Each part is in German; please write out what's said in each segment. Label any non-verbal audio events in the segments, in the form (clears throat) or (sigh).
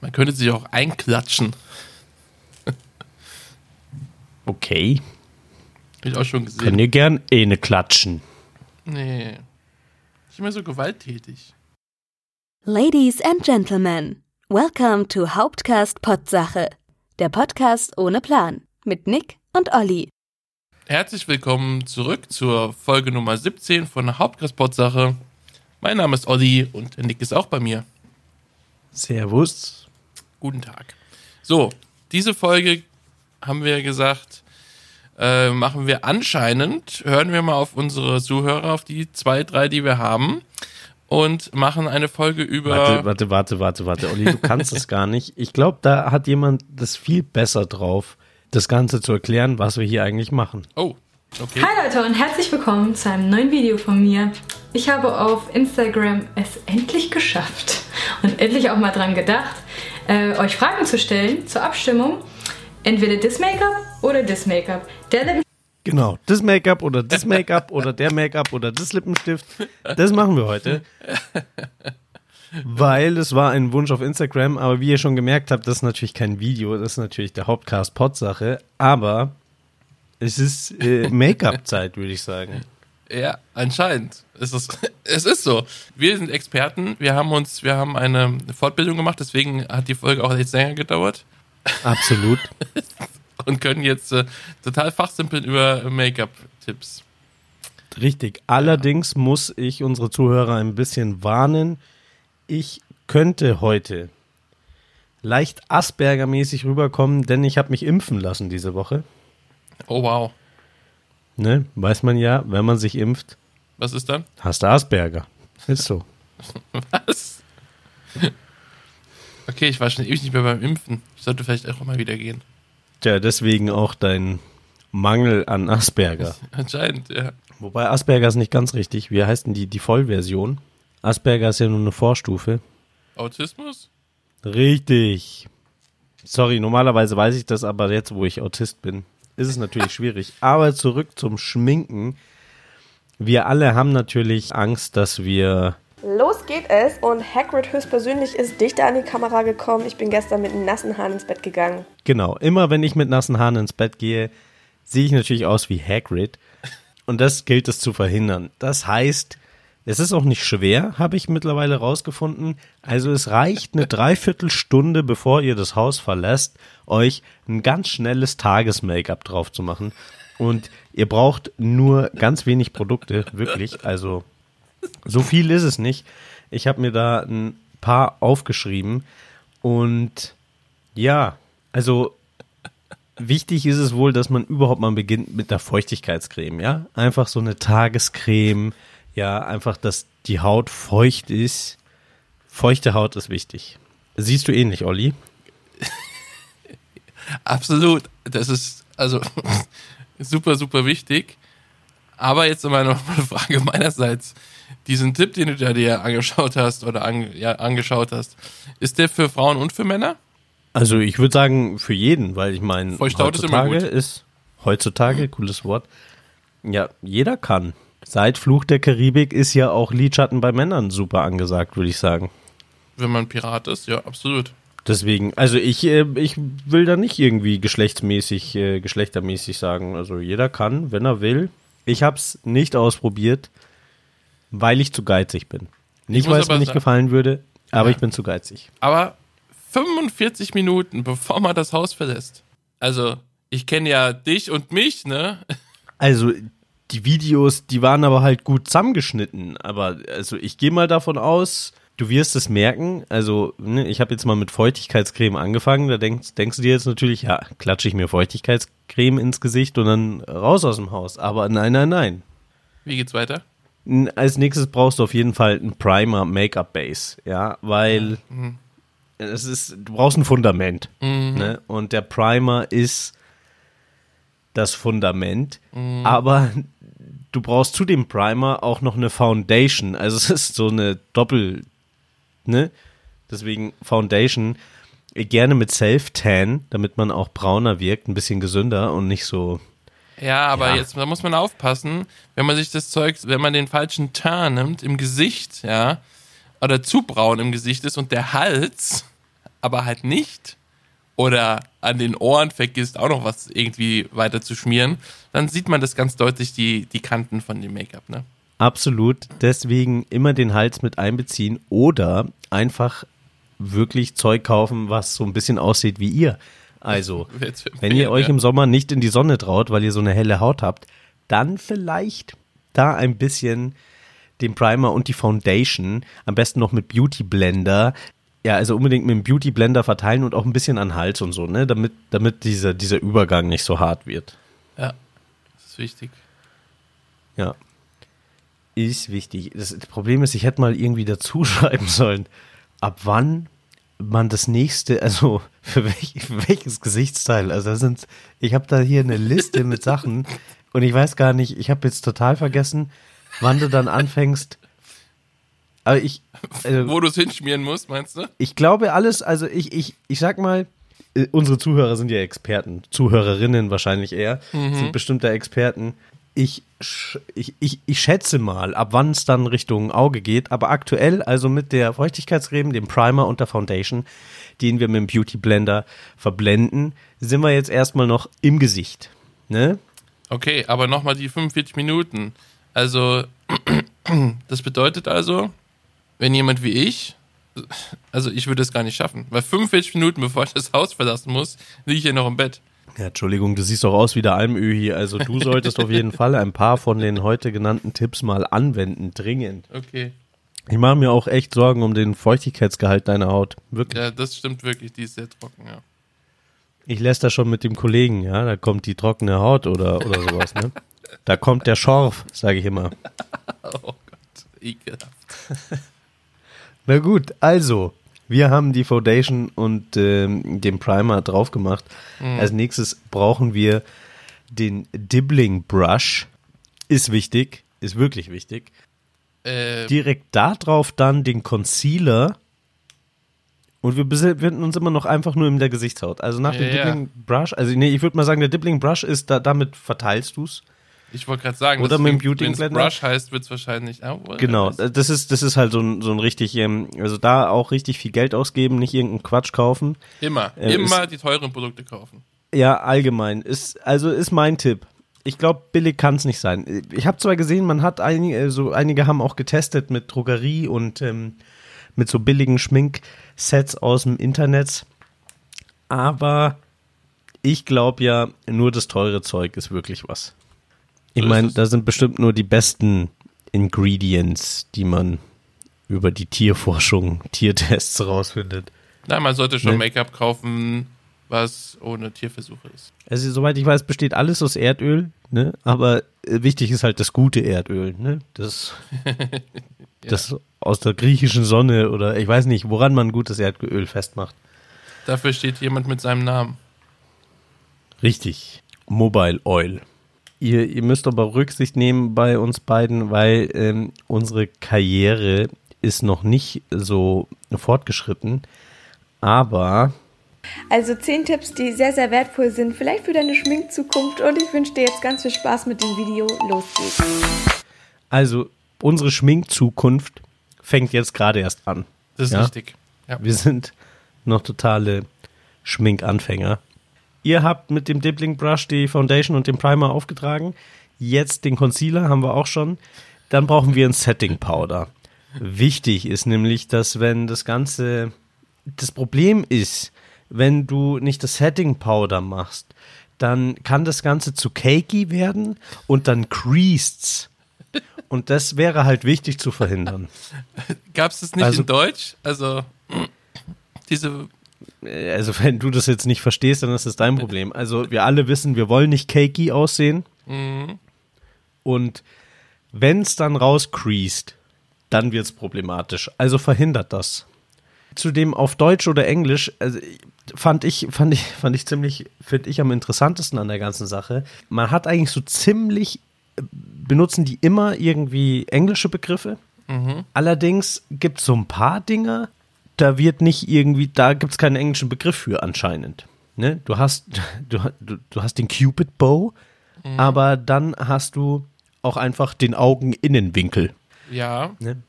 Man könnte sich auch einklatschen. (laughs) Okay. Hab ich auch schon gesehen. Können ihr gern eh ne klatschen. Nee. Nicht immer so gewalttätig. Ladies and Gentlemen, welcome to Hauptcast Potsache, der Podcast ohne Plan mit Nick und Olli. Herzlich willkommen zurück zur Folge Nummer 17 von Hauptgastpot-Sache. Mein Name ist Olli und der Nick ist auch bei mir. Servus. Guten Tag. So, diese Folge haben wir gesagt, äh, machen wir anscheinend, hören wir mal auf unsere Zuhörer, auf die zwei, drei, die wir haben und machen eine Folge über. Warte, warte, warte, warte, warte. Olli, du kannst es gar nicht. Ich glaube, da hat jemand das viel besser drauf, das Ganze zu erklären, was wir hier eigentlich machen. Oh, okay. Hi Leute und herzlich willkommen zu einem neuen Video von mir. Ich habe auf Instagram es endlich geschafft und endlich auch mal dran gedacht, äh, euch Fragen zu stellen zur Abstimmung. Entweder das Make-up oder das Make-up. Der Lippen Genau, das Make-up oder das Make-up (laughs) oder der Make-up oder das Lippenstift, das machen wir heute. Weil es war ein Wunsch auf Instagram, aber wie ihr schon gemerkt habt, das ist natürlich kein Video, das ist natürlich der Hauptcast-Pod-Sache, aber es ist äh, Make-up-Zeit, würde ich sagen. Ja, anscheinend. Es ist, (laughs) es ist so. Wir sind Experten. Wir haben uns, wir haben eine Fortbildung gemacht, deswegen hat die Folge auch jetzt länger gedauert Absolut. (laughs) und können jetzt äh, total fachsimpeln über Make-up-Tipps. Richtig. Allerdings muss ich unsere Zuhörer ein bisschen warnen. Ich könnte heute leicht Asperger-mäßig rüberkommen, denn ich habe mich impfen lassen diese Woche. Oh wow. Ne? Weiß man ja, wenn man sich impft, Was ist dann? hast du Asperger. Ist so. (laughs) Was? Okay, ich war schon ewig nicht mehr beim Impfen. Ich sollte vielleicht auch mal wieder gehen. Tja, deswegen auch dein Mangel an Asperger. (laughs) Anscheinend, ja. Wobei Asperger ist nicht ganz richtig. Wie heißt denn die, die Vollversion? Asperger ist ja nur eine Vorstufe. Autismus? Richtig. Sorry, normalerweise weiß ich das, aber jetzt, wo ich Autist bin, ist es natürlich schwierig. Aber zurück zum Schminken. Wir alle haben natürlich Angst, dass wir. Los geht es und Hagrid höchstpersönlich ist dichter an die Kamera gekommen. Ich bin gestern mit nassen Haaren ins Bett gegangen. Genau, immer wenn ich mit nassen Haaren ins Bett gehe, sehe ich natürlich aus wie Hagrid. Und das gilt es zu verhindern. Das heißt, es ist auch nicht schwer, habe ich mittlerweile rausgefunden. Also es reicht eine Dreiviertelstunde, bevor ihr das Haus verlässt, euch ein ganz schnelles Tages-Make-up drauf zu machen. Und ihr braucht nur ganz wenig Produkte, wirklich. Also so viel ist es nicht. Ich habe mir da ein paar aufgeschrieben. Und ja, also wichtig ist es wohl, dass man überhaupt mal beginnt mit der Feuchtigkeitscreme, ja? Einfach so eine Tagescreme, ja, einfach, dass die Haut feucht ist. Feuchte Haut ist wichtig. Siehst du ähnlich, Olli? (laughs) Absolut. Das ist also (laughs) super, super wichtig. Aber jetzt mal noch eine Frage meinerseits. Diesen Tipp, den du dir angeschaut hast oder an, ja, angeschaut hast, ist der für Frauen und für Männer? Also ich würde sagen für jeden, weil ich meine, ist heutzutage gut. ist heutzutage, cooles Wort, ja, jeder kann. Seit Fluch der Karibik ist ja auch Lidschatten bei Männern super angesagt, würde ich sagen. Wenn man Pirat ist, ja, absolut. Deswegen, also ich, äh, ich will da nicht irgendwie geschlechtsmäßig, äh, geschlechtermäßig sagen. Also jeder kann, wenn er will. Ich hab's nicht ausprobiert, weil ich zu geizig bin. Nicht, weil es mir nicht sagen- gefallen würde, aber Ja. ich bin zu geizig. Aber 45 Minuten, bevor man das Haus verlässt. Also, ich kenne ja dich und mich, ne? Also die Videos, die waren aber halt gut zusammengeschnitten. Aber also ich gehe mal davon aus, du wirst es merken. Also ne, ich habe jetzt mal mit Feuchtigkeitscreme angefangen. Da denkst, denkst du dir jetzt natürlich, ja, klatsche ich mir Feuchtigkeitscreme ins Gesicht und dann raus aus dem Haus. Aber nein, nein, nein. Wie geht's weiter? Als nächstes brauchst du auf jeden Fall ein Primer Make-up Base, ja, weil es ist, du brauchst ein Fundament, ne? Und der Primer ist das Fundament, aber du brauchst zu dem Primer auch noch eine Foundation, also es ist so eine Doppel, ne? Deswegen Foundation äh, gerne mit Self-Tan, damit man auch brauner wirkt, ein bisschen gesünder und nicht so Ja, aber Ja. jetzt, da muss man aufpassen, wenn man sich das Zeug, wenn man den falschen Turn nimmt im Gesicht, ja, oder zu braun im Gesicht ist und der Hals aber halt nicht oder an den Ohren vergisst auch noch was irgendwie weiter zu schmieren, dann sieht man das ganz deutlich, die, die Kanten von dem Make-up, ne? Absolut. Deswegen immer den Hals mit einbeziehen oder einfach wirklich Zeug kaufen, was so ein bisschen aussieht wie ihr. Also, (laughs) wenn ihr euch im Sommer nicht in die Sonne traut, weil ihr so eine helle Haut habt, dann vielleicht da ein bisschen den Primer und die Foundation, am besten noch mit Beauty Blender. Ja, also unbedingt mit dem Beauty Blender verteilen und auch ein bisschen an Hals und so, ne, damit, damit dieser, dieser Übergang nicht so hart wird. Ja, das ist wichtig. Ja. Ist wichtig. Das Problem ist, ich hätte mal irgendwie dazu (laughs) schreiben sollen, ab wann man das nächste, also (laughs) für, welch, für welches Gesichtsteil, also sind, ich habe da hier eine Liste mit Sachen (laughs) und ich weiß gar nicht, ich habe jetzt total vergessen, wann du dann anfängst. Aber ich, also, Wo du es hinschmieren musst, meinst du? ich glaube alles, also ich, ich, ich sag mal, äh, unsere Zuhörer sind ja Experten, Zuhörerinnen wahrscheinlich eher, sind bestimmte Experten. Ich, ich, ich, ich schätze mal, ab wann es dann Richtung Auge geht, aber aktuell, also mit der Feuchtigkeitscreme, dem Primer und der Foundation, den wir mit dem Beauty Blender verblenden, sind wir jetzt erstmal noch im Gesicht. Ne? Okay, aber nochmal die 45 Minuten. Also, (clears throat) das bedeutet also, wenn jemand wie ich, also ich würde es gar nicht schaffen, weil 45 Minuten bevor ich das Haus verlassen muss, liege ich hier noch im Bett. Ja, Entschuldigung, du siehst doch aus wie der Almöhi. Also du solltest auf jeden Fall ein paar von den heute genannten Tipps mal anwenden, dringend. Okay. Ich mache mir auch echt Sorgen um den Feuchtigkeitsgehalt deiner Haut. Wirklich. Ja, das stimmt wirklich, die ist sehr trocken, ja. Ich lässt das schon mit dem Kollegen, ja. Da kommt die trockene Haut oder, oder sowas, ne? Da kommt der Schorf, sage ich immer. (laughs) Oh Gott, ekelhaft. Na gut, also, wir haben die Foundation und ähm, den Primer drauf gemacht. Als nächstes brauchen wir den Dibbling Brush. Ist wichtig, ist wirklich wichtig. Äh, direkt da drauf dann den Concealer und wir befinden uns immer noch einfach nur in der Gesichtshaut. Also nach dem Ja, ja. Dibbling Brush, also nee, ich würde mal sagen, der Dibbling Brush ist da, damit verteilst du's. Ich wollte gerade sagen, Oder mit dem Beauty Blender? Brush heißt, wird es wahrscheinlich. Ah, wohl, Genau, das ist, das ist halt so ein, so ein richtig, ähm, also da auch richtig viel Geld ausgeben, nicht irgendeinen Quatsch kaufen. Immer, Äh, immer die teuren Produkte kaufen. Ja, allgemein. Ist, also ist mein Tipp. Ich glaube, billig kann es nicht sein. Ich habe zwar gesehen, man hat einige, so einige haben auch getestet mit Drogerie und ähm, mit so billigen Schminksets aus dem Internet. Aber ich glaube ja, nur das teure Zeug ist wirklich was. Ich meine, da sind bestimmt nur die besten Ingredients, die man über die Tierforschung, Tiertests rausfindet. Nein, man sollte schon Nee. Make-up kaufen, was ohne Tierversuche ist. Also, soweit ich weiß, besteht alles aus Erdöl, ne? Aber äh, wichtig ist halt das gute Erdöl, ne? Das, (laughs) das aus der griechischen Sonne oder ich weiß nicht, woran man gutes Erdöl festmacht. Dafür steht jemand mit seinem Namen. Richtig. Mobile Oil. Ihr, ihr müsst aber Rücksicht nehmen bei uns beiden, weil ähm, unsere Karriere ist noch nicht so fortgeschritten. Aber Also 10 Tipps, die sehr, sehr wertvoll sind, vielleicht für deine Schminkzukunft. Und ich wünsche dir jetzt ganz viel Spaß mit dem Video. Los geht's. also unsere Schminkzukunft fängt jetzt gerade erst an. Das ist Ja. richtig. Ja. Wir sind noch totale Schminkanfänger. Ihr habt mit dem Dibbling Brush die Foundation und den Primer aufgetragen. Jetzt den Concealer haben wir auch schon. Dann brauchen wir ein Setting Powder. Wichtig ist nämlich, dass wenn das Ganze, das Problem ist, wenn du nicht das Setting Powder machst, dann kann das Ganze zu cakey werden und dann creased's. Und das wäre halt wichtig zu verhindern. (laughs) Gab es das nicht Also- in Deutsch? Also, diese. Also (laughs) wenn du das jetzt nicht verstehst, dann ist das dein Problem. Also wir alle wissen, wir wollen nicht cakey aussehen. Und wenn es dann rauscreased, dann wird es problematisch. Also verhindert das. Zudem auf Deutsch oder Englisch also fand ich fand ich fand ich ziemlich finde ich am interessantesten an der ganzen Sache. Man hat eigentlich so ziemlich äh, benutzen die immer irgendwie englische Begriffe. Allerdings gibt es so ein paar Dinge, da wird nicht irgendwie, da gibt es keinen englischen Begriff für anscheinend. Ne? Du hast, (laughs) du, du, hast den Cupid Bow, aber dann hast du auch einfach den Augeninnenwinkel. Ja, Ne?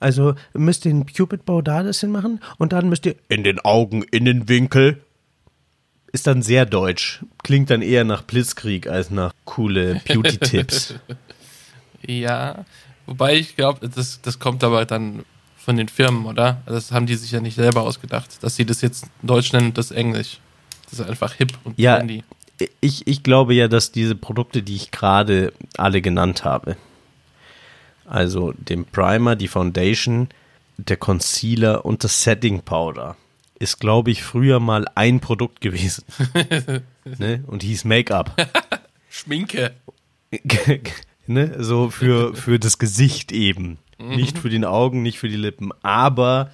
Also müsst ihr den Cupid Bow da das hinmachen und dann müsst ihr in den Augen, in den Winkel. Ist dann sehr deutsch. Klingt dann eher nach Blitzkrieg als nach coole Beauty-Tipps. (laughs) Ja, wobei ich glaube, das, das kommt aber dann von den Firmen, oder? Also Das haben die sich ja nicht selber ausgedacht, dass sie das jetzt Deutsch nennen und das Englisch. Das ist einfach hip und Ja. trendy. ich, ich glaube ja, dass diese Produkte, die ich gerade alle genannt habe, also den Primer, die Foundation, der Concealer und das Setting Powder, ist, glaube ich, früher mal ein Produkt gewesen. (laughs) ne? Und hieß Make-up. Schminke. (laughs) ne? So für, für das Gesicht eben. Nicht für den Augen, nicht für die Lippen. Aber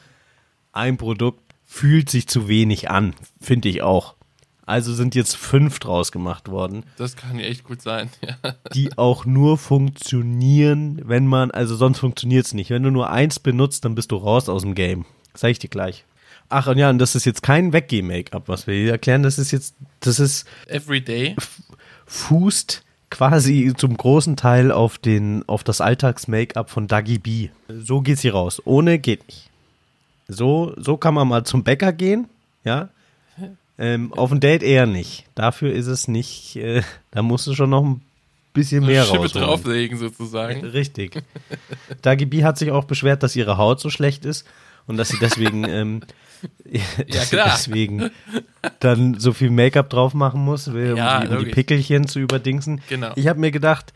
ein Produkt fühlt sich zu wenig an, finde ich auch. Also sind jetzt fünf draus gemacht worden. Das kann echt gut sein. (laughs) Ja. die auch nur funktionieren, wenn man, also sonst funktioniert es nicht. Wenn du nur eins benutzt, dann bist du raus aus dem Game. Sag ich dir gleich. Ach, und ja, und das ist jetzt kein Weggeh-Make-up, was wir hier erklären. Das ist jetzt, das ist, Everyday. fußt quasi zum großen Teil auf den, auf das Alltags-Make-up von Dagi B. So geht's hier raus. Ohne geht nicht. So, so kann man mal zum Bäcker gehen, ja. Ähm, auf ein Date eher nicht. Dafür ist es nicht, äh, da musst du schon noch ein bisschen mehr Schippe rausholen. drauflegen sozusagen. Richtig. Dagi B hat sich auch beschwert, dass ihre Haut so schlecht ist und dass sie deswegen, ähm, (laughs) sie klar. deswegen dann so viel Make-up drauf machen muss, um, Ja, die, um die. Pickelchen zu überdingsen. Genau. Ich habe mir gedacht,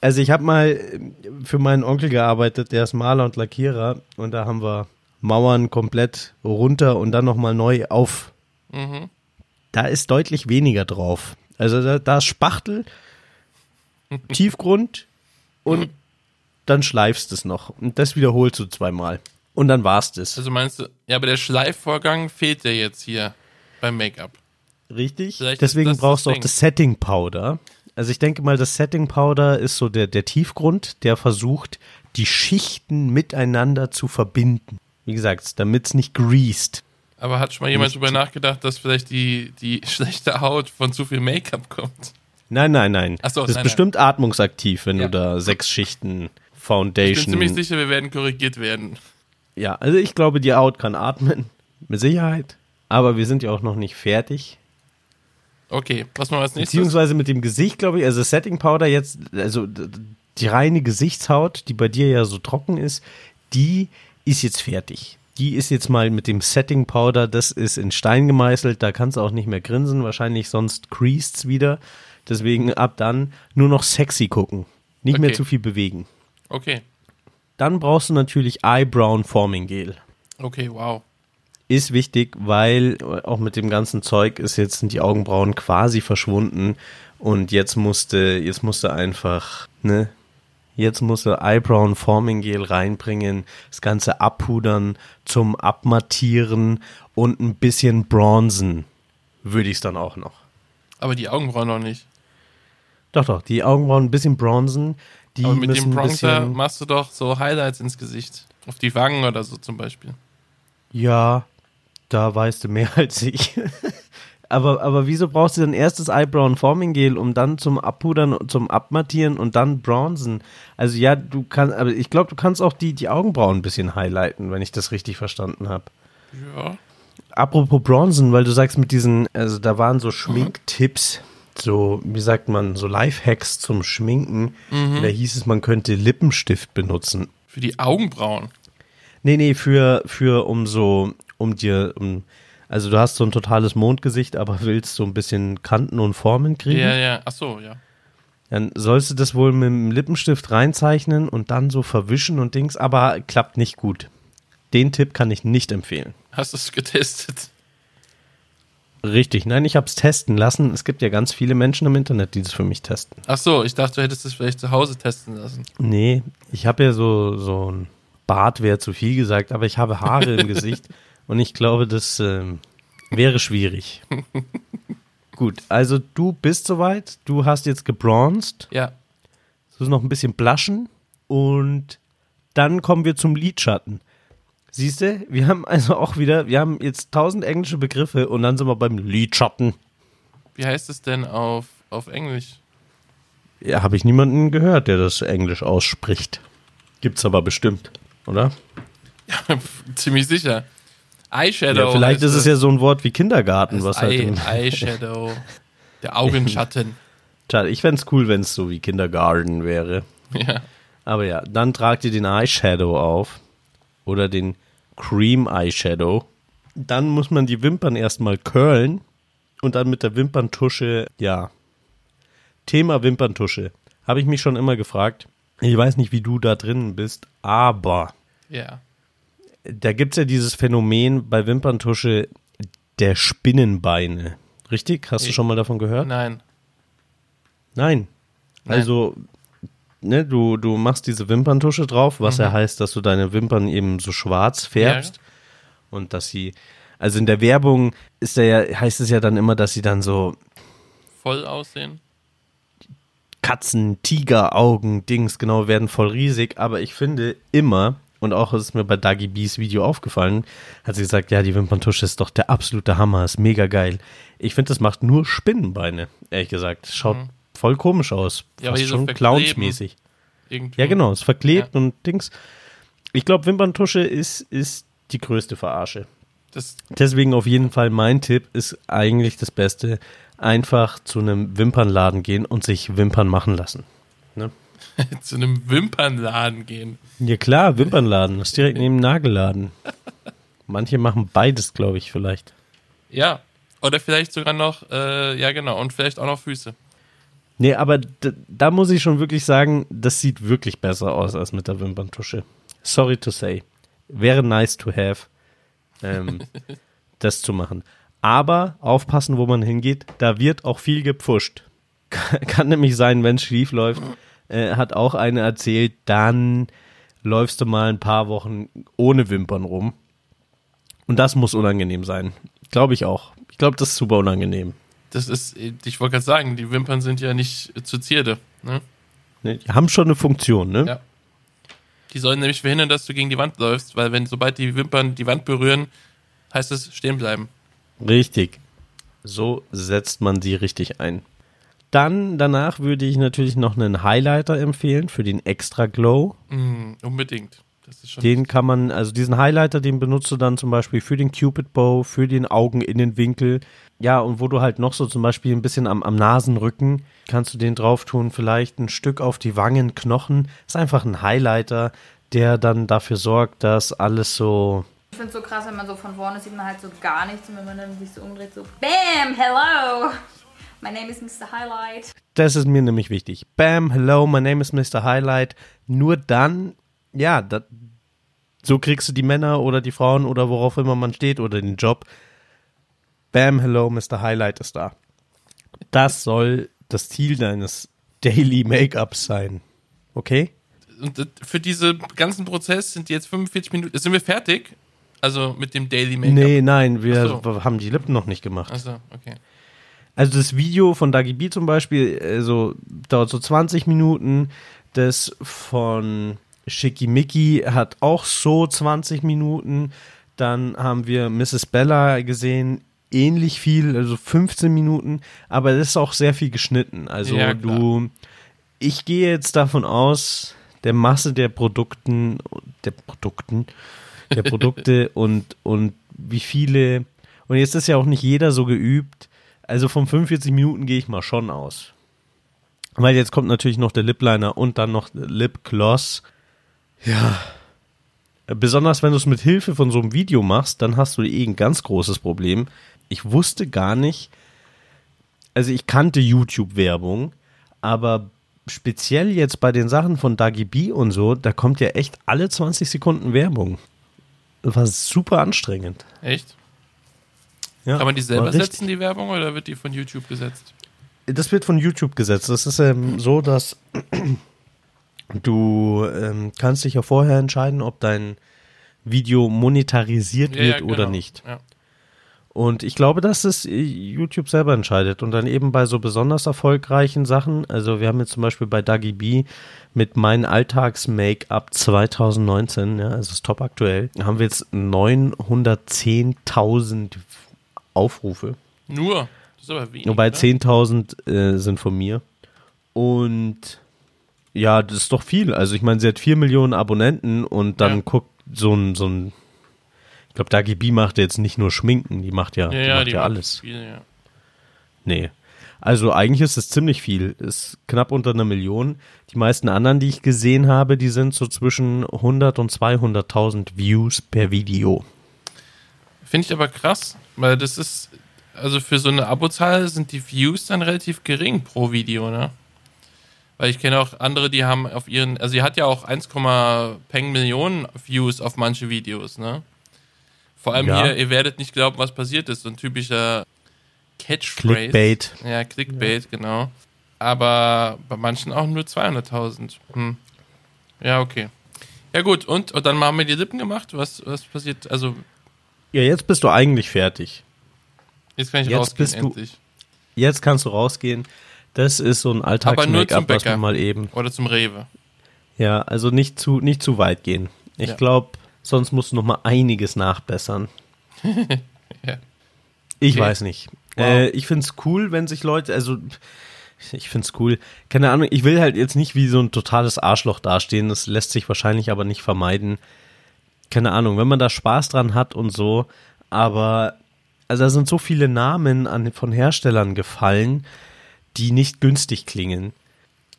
also ich habe mal äh, für meinen Onkel gearbeitet, der ist Maler und Lackierer und da haben wir Mauern komplett runter und dann nochmal neu auf. Mhm. Da ist deutlich weniger drauf. Also da, da ist Spachtel, (laughs) Tiefgrund und dann schleifst es noch. Und das wiederholst du zweimal. Und dann war's das. Also meinst du, ja, aber der Schleifvorgang fehlt ja jetzt hier beim Make-up. Richtig? Vielleicht Deswegen brauchst du auch das Setting Powder. Also ich denke mal, das Setting Powder ist so der, der Tiefgrund, der versucht, die Schichten miteinander zu verbinden. Wie gesagt, damit es nicht greased. Aber hat schon mal jemand drüber nachgedacht, dass vielleicht die, die (laughs) schlechte Haut von zu viel Make-up kommt? Nein, nein, nein. Ach so, das ist nein, bestimmt atmungsaktiv, wenn Ja. du da sechs Schichten Ich bin Foundation. ziemlich sicher, wir werden korrigiert werden. Ja, also ich glaube, die Haut kann atmen. Mit Sicherheit. Aber wir sind ja auch noch nicht fertig. Okay, was machen wir als nächstes? Beziehungsweise mit dem Gesicht, glaube ich, also Setting Powder jetzt, also die reine Gesichtshaut, die bei dir ja so trocken ist, die ist jetzt fertig. Die ist jetzt mal mit dem Setting Powder, das ist in Stein gemeißelt, da kannst du auch nicht mehr grinsen, wahrscheinlich sonst creased's wieder. Deswegen ab dann nur noch sexy gucken. Nicht mehr Okay. zu viel bewegen. Okay, Dann brauchst du natürlich Eyebrow Forming Gel. okay, wow. ist wichtig, weil auch mit dem ganzen Zeug ist jetzt sind die Augenbrauen quasi verschwunden und jetzt musste jetzt musste einfach ne jetzt musste Eyebrow Forming Gel reinbringen, das ganze abpudern zum abmattieren und ein bisschen bronzen würde ich es dann auch noch. Aber die Augenbrauen noch nicht. Doch doch, die Augenbrauen ein bisschen bronzen, die Aber mit dem bisschen machst du doch so Highlights ins Gesicht. Auf die Wangen oder so zum Beispiel. Ja, da weißt du mehr (laughs) als ich. aber, aber wieso brauchst du denn erst das Eyebrow Forming Gel, um dann zum Abpudern und zum Abmattieren und dann bronzen? Also ja, du kannst, aber ich glaube, du kannst auch die, die Augenbrauen ein bisschen highlighten, wenn ich das richtig verstanden habe. Ja. Apropos Bronzen, weil du sagst mit diesen, also da waren so Schminktipps, so, wie sagt man, so Lifehacks zum Schminken. Da hieß es, man könnte Lippenstift benutzen. Für die Augenbrauen. Nee, nee, für, für um so, um dir, um, also du hast so ein totales Mondgesicht, aber willst so ein bisschen Kanten und Formen kriegen. Ja, ja. Ach so, ja. Dann sollst du das wohl mit dem Lippenstift reinzeichnen und dann so verwischen und Dings, aber klappt nicht gut. Den Tipp kann ich nicht empfehlen. Hast du es getestet? Richtig, nein, ich habe es testen lassen. Es gibt ja ganz viele Menschen im Internet, die das für mich testen. Ach so, ich dachte, du hättest es vielleicht zu Hause testen lassen. Nee, ich habe ja so, so ein Bart wäre zu viel gesagt, aber ich habe Haare im (laughs) Gesicht und ich glaube, das ähm, wäre schwierig. (laughs) Gut, also du bist soweit, du hast jetzt gebronzt, Ja. du musst noch ein bisschen blushen und dann kommen wir zum Lidschatten. Siehst du, wir haben also auch wieder, wir haben jetzt tausend englische Begriffe und dann sind wir beim Lidschatten. Wie heißt es denn auf, auf Englisch? Ja, habe ich niemanden gehört, der das Englisch ausspricht. Gibt's aber bestimmt, oder? (laughs) Ziemlich sicher. Eyeshadow. Ja, vielleicht ist es ja so ein Wort wie Kindergarten, was halt. Eye, im- Eyeshadow. (laughs) Der Augenschatten. Schade, ich fände es cool, wenn es so wie Kindergarten wäre. ja. Aber ja, dann tragt ihr den Eyeshadow auf. Oder den Cream Eyeshadow. Dann muss man die Wimpern erstmal curlen. Und dann mit der Wimperntusche, ja. Thema Wimperntusche. Habe ich mich schon immer gefragt. Ich weiß nicht, wie du da drin bist, aber Ja. da gibt es ja dieses Phänomen bei Wimperntusche der Spinnenbeine. Richtig? Hast du Ich- schon mal davon gehört? Nein. Nein. Nein. Also, ne, du, du machst diese Wimperntusche drauf, was ja heißt, dass du deine Wimpern eben so schwarz färbst. Und dass sie, also in der Werbung ist ja, heißt es ja dann immer, dass sie dann so Voll aussehen. Katzen, Tiger, Augen, Dings, genau, werden voll riesig. Aber ich finde immer, und auch ist mir bei Dagi B's Video aufgefallen, hat sie gesagt, ja, die Wimperntusche ist doch der absolute Hammer, ist mega geil. Ich finde, das macht nur Spinnenbeine, ehrlich gesagt. Schaut voll komisch aus. Ja, aber schon clownsmäßig. Ja, genau, ist verklebt und Dings. Ich glaube, Wimperntusche ist, ist die größte Verarsche. Das, Deswegen auf jeden Fall mein Tipp ist eigentlich das Beste. Einfach zu einem Wimpernladen gehen und sich Wimpern machen lassen. Ne? (laughs) zu einem Wimpernladen gehen. Ja klar, Wimpernladen. Das ist direkt neben dem Nagelladen. Manche machen beides, glaube ich, vielleicht. Ja. Oder vielleicht sogar noch, äh, ja genau, und vielleicht auch noch Füße. Nee, aber da muss ich schon wirklich sagen, das sieht wirklich besser aus als mit der Wimperntusche. Sorry to say. Wäre nice to have, ähm, (laughs) das zu machen. Aber aufpassen, wo man hingeht, da wird auch viel gepfuscht. Kann, (laughs) kann nämlich sein, wenn es schief läuft, äh, hat auch eine erzählt, dann läufst du mal ein paar Wochen ohne Wimpern rum. Und das muss unangenehm sein. Glaube ich auch. Ich glaube, das ist super unangenehm. Das ist, ich wollte gerade sagen, die Wimpern sind ja nicht zur Zierde. Ne? Ne? Die haben schon eine Funktion, ne? Ja. Die sollen nämlich verhindern, dass du gegen die Wand läufst, weil wenn sobald die Wimpern die Wand berühren, heißt es stehen bleiben. Richtig. So setzt man sie richtig ein. Dann danach würde ich natürlich noch einen Highlighter empfehlen für den Extra Glow. Mm, unbedingt. Das ist schon. Den kann man, also diesen Highlighter, den benutzt du dann zum Beispiel für den Cupid Bow, für den Augeninnenwinkel. Ja, und wo du halt noch so zum Beispiel ein bisschen am, am Nasenrücken, kannst du den drauf tun, vielleicht ein Stück auf die Wangenknochen. Ist einfach ein Highlighter, der dann dafür sorgt, dass alles so Ich finde es so krass, wenn man so von vorne sieht man halt so gar nichts und wenn man dann sich so umdreht, so BAM, hello! My name is Mr. Highlight. Das ist mir nämlich wichtig. Bam, hello, my name is Mr. Highlight. Nur dann, ja, da, so kriegst du die Männer oder die Frauen oder worauf immer man steht oder den Job. Bam, hello, Mr. Highlight ist da. Das soll das Ziel deines Daily Make-ups sein. Okay? Und für diesen ganzen Prozess sind jetzt 45 Minuten. Sind wir fertig? Also mit dem Daily Make-up? Nee, nein, wir Ach haben die Lippen noch nicht gemacht. Also, okay. Also das Video von Dagi B zum Beispiel also, dauert so 20 Minuten. Das von Schickimicki hat auch so 20 Minuten. Dann haben wir Mrs. Bella gesehen, ähnlich viel, also 15 Minuten. Aber das ist auch sehr viel geschnitten. Also Ja, du, ich gehe jetzt davon aus, der Masse der Produkten, der Produkten, der Produkte (laughs) und, und wie viele, und jetzt ist ja auch nicht jeder so geübt, also von 45 Minuten gehe ich mal schon aus. Weil jetzt kommt natürlich noch der Lip Liner und dann noch Lip Gloss. Ja. Besonders wenn du es mit Hilfe von so einem Video machst, dann hast du eh ein ganz großes Problem. Ich wusste gar nicht, also ich kannte YouTube-Werbung, aber speziell jetzt bei den Sachen von Dagi B und so, da kommt ja echt alle 20 Sekunden Werbung. Das war super anstrengend. Echt? Ja, Kann man die selber setzen, die Werbung, oder wird die von YouTube gesetzt? Das wird von YouTube gesetzt. Das ist ähm, so, dass du ähm, kannst dich ja vorher entscheiden, ob dein Video monetarisiert wird oder genau. nicht. Ja. Und ich glaube, dass es äh, YouTube selber entscheidet. Und dann eben bei so besonders erfolgreichen Sachen, also wir haben jetzt zum Beispiel bei Dagi B mit mein Alltags-Make-up 2019, ja, also ist top aktuell, haben wir jetzt 910.000 Aufrufe. Nur. Das ist aber wenig. Wobei oder? 10.000 äh, sind von mir. Und ja, das ist doch viel. Also ich meine, sie hat 4 Millionen Abonnenten und dann Ja. guckt so ein, so ein, ich glaube, Dagi B macht jetzt nicht nur Schminken, die macht ja, Ja, die ja, macht die ja alles. Viel, ja. Nee. Also eigentlich ist es ziemlich viel. Ist knapp unter einer Million. Die meisten anderen, die ich gesehen habe, die sind so zwischen 100 und 200.000 Views per Video. Finde ich aber krass, weil das ist, also für so eine Abozahl sind die Views dann relativ gering pro Video, ne? Weil ich kenne auch andere, die haben auf ihren, also sie hat ja auch 1, Peng Millionen Views auf manche Videos, ne? Vor allem Ja. hier, ihr werdet nicht glauben, was passiert ist, so ein typischer Catchphrase. Clickbait. Ja, Clickbait, genau. Aber bei manchen auch nur 200.000. Hm. Ja, okay. Ja gut, und, und dann haben wir die Lippen gemacht. Was, was passiert? Also, Ja, jetzt bist du eigentlich fertig. jetzt kann ich Jetzt rausgehen, bist du- endlich. Jetzt kannst du rausgehen. Das ist so ein Alltags-Make-up, was man mal eben. Oder zum Rewe. Ja, also nicht zu, nicht zu weit gehen. Ich Ja. glaube, sonst musst du noch mal einiges nachbessern. (laughs) Ja. Ich Okay. weiß nicht. Wow. Äh, ich find's cool, wenn sich Leute, also ich find's cool. Keine Ahnung, ich will halt jetzt nicht wie so ein totales Arschloch dastehen. Das lässt sich wahrscheinlich aber nicht vermeiden. Keine Ahnung, wenn man da Spaß dran hat und so. Aber also da sind so viele Namen an, von Herstellern gefallen, die nicht günstig klingen.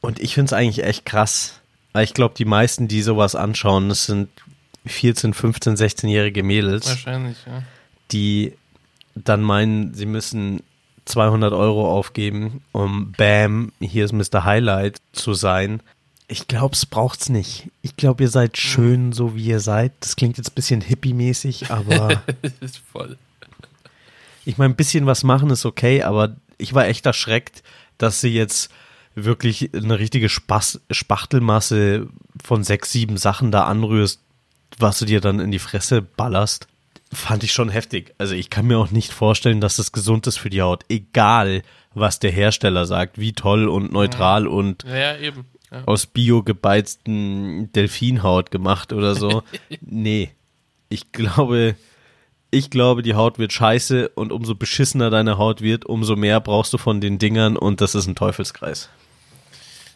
Und ich find's eigentlich echt krass. Weil ich glaube, die meisten, die sowas anschauen, das sind 14, 15, 16-jährige Mädels Wahrscheinlich, ja. die dann meinen, sie müssen 200 Euro aufgeben, um Bam, hier ist Mr. Highlight zu sein. Ich glaube, es braucht's nicht. Ich glaube, ihr seid schön, so wie ihr seid. Das klingt jetzt ein bisschen hippie-mäßig, aber (laughs) Das ist voll. ich meine, ein bisschen was machen ist okay, aber ich war echt erschreckt, dass sie jetzt wirklich eine richtige Spaß Spachtelmasse von sechs, sieben Sachen da anrührst, was du dir dann in die Fresse ballerst. Fand ich schon heftig. Also ich kann mir auch nicht vorstellen, dass das gesund ist für die Haut. Egal, was der Hersteller sagt, wie toll und neutral und Ja. Ja. aus bio gebeizten Delfinhaut gemacht oder so. (laughs) nee. Ich glaube, ich glaube, die Haut wird scheiße und umso beschissener deine Haut wird, umso mehr brauchst du von den Dingern und das ist ein Teufelskreis.